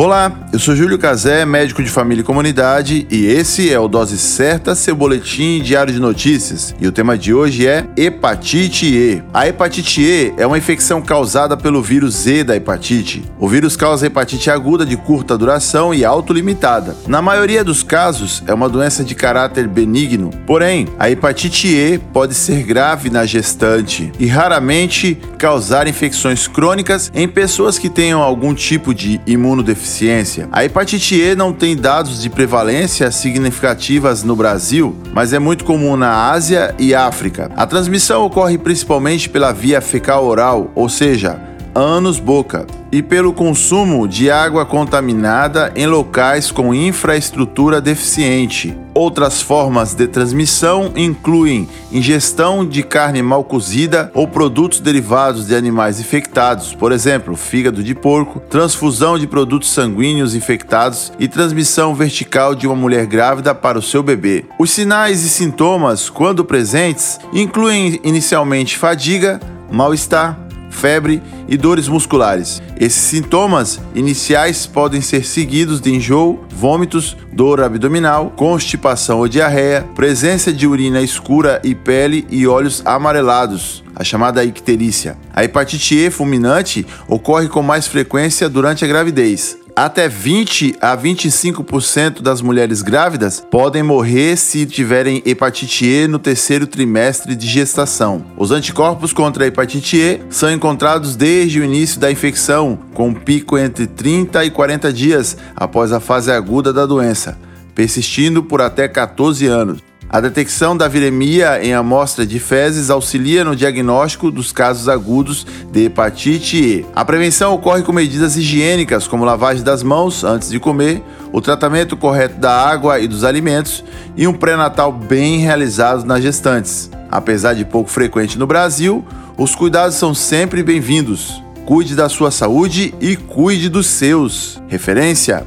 Olá, eu sou Júlio Cazé, médico de família e comunidade, e esse é o Dose Certa, seu boletim diário de notícias. E o tema de hoje é hepatite E. A hepatite E é uma infecção causada pelo vírus Z da hepatite. O vírus causa hepatite aguda de curta duração e autolimitada. Na maioria dos casos, é uma doença de caráter benigno. Porém, a hepatite E pode ser grave na gestante e raramente causar infecções crônicas em pessoas que tenham algum tipo de imunodeficiência deficiência. A hepatite E não tem dados de prevalência significativas no Brasil, mas é muito comum na Ásia e África. A transmissão ocorre principalmente pela via fecal oral, ou seja, anos-boca e pelo consumo de água contaminada em locais com infraestrutura deficiente. Outras formas de transmissão incluem ingestão de carne mal cozida ou produtos derivados de animais infectados, por exemplo, fígado de porco, transfusão de produtos sanguíneos infectados e transmissão vertical de uma mulher grávida para o seu bebê. Os sinais e sintomas, quando presentes, incluem inicialmente fadiga, mal-estar, febre e dores musculares. Esses sintomas iniciais podem ser seguidos de enjoo, vômitos, dor abdominal, constipação ou diarreia, presença de urina escura e pele e olhos amarelados, a chamada icterícia. A hepatite E fulminante ocorre com mais frequência durante a gravidez. Até 20 a 25% das mulheres grávidas podem morrer se tiverem hepatite E no terceiro trimestre de gestação. Os anticorpos contra a hepatite E são encontrados desde o início da infecção, com pico entre 30 e 40 dias após a fase aguda da doença, persistindo por até 14 anos. A detecção da viremia em amostra de fezes auxilia no diagnóstico dos casos agudos de hepatite E. A prevenção ocorre com medidas higiênicas, como lavagem das mãos antes de comer, o tratamento correto da água e dos alimentos e um pré-natal bem realizado nas gestantes. Apesar de pouco frequente no Brasil, os cuidados são sempre bem-vindos. Cuide da sua saúde e cuide dos seus. Referência